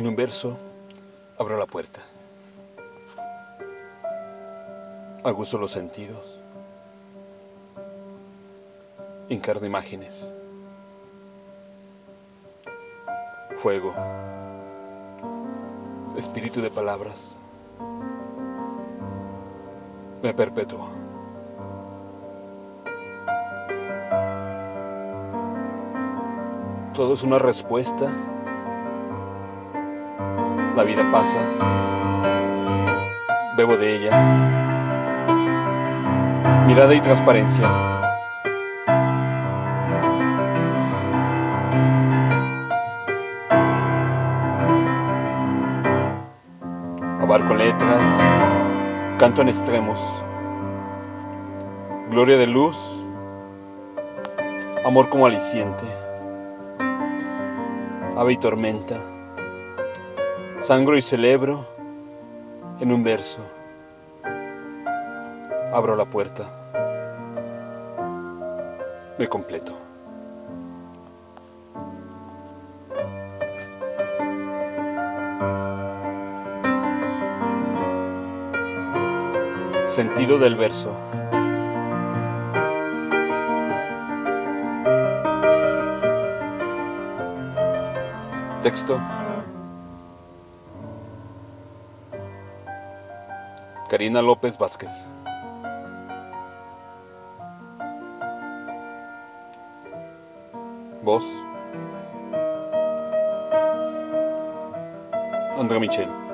En un verso abro la puerta. Aguzo los sentidos. Encarno imágenes. Fuego. Espíritu de palabras. Me perpetúo. Todo es una respuesta. La vida pasa. Bebo de ella. Mirada y transparencia. Abarco letras. Canto en extremos. Gloria de luz. Amor como aliciente. Ave y tormenta. Sangro y celebro en un verso. Abro la puerta. Me completo. Sentido del verso. Texto. Karina López Vázquez. Voz. André Michel.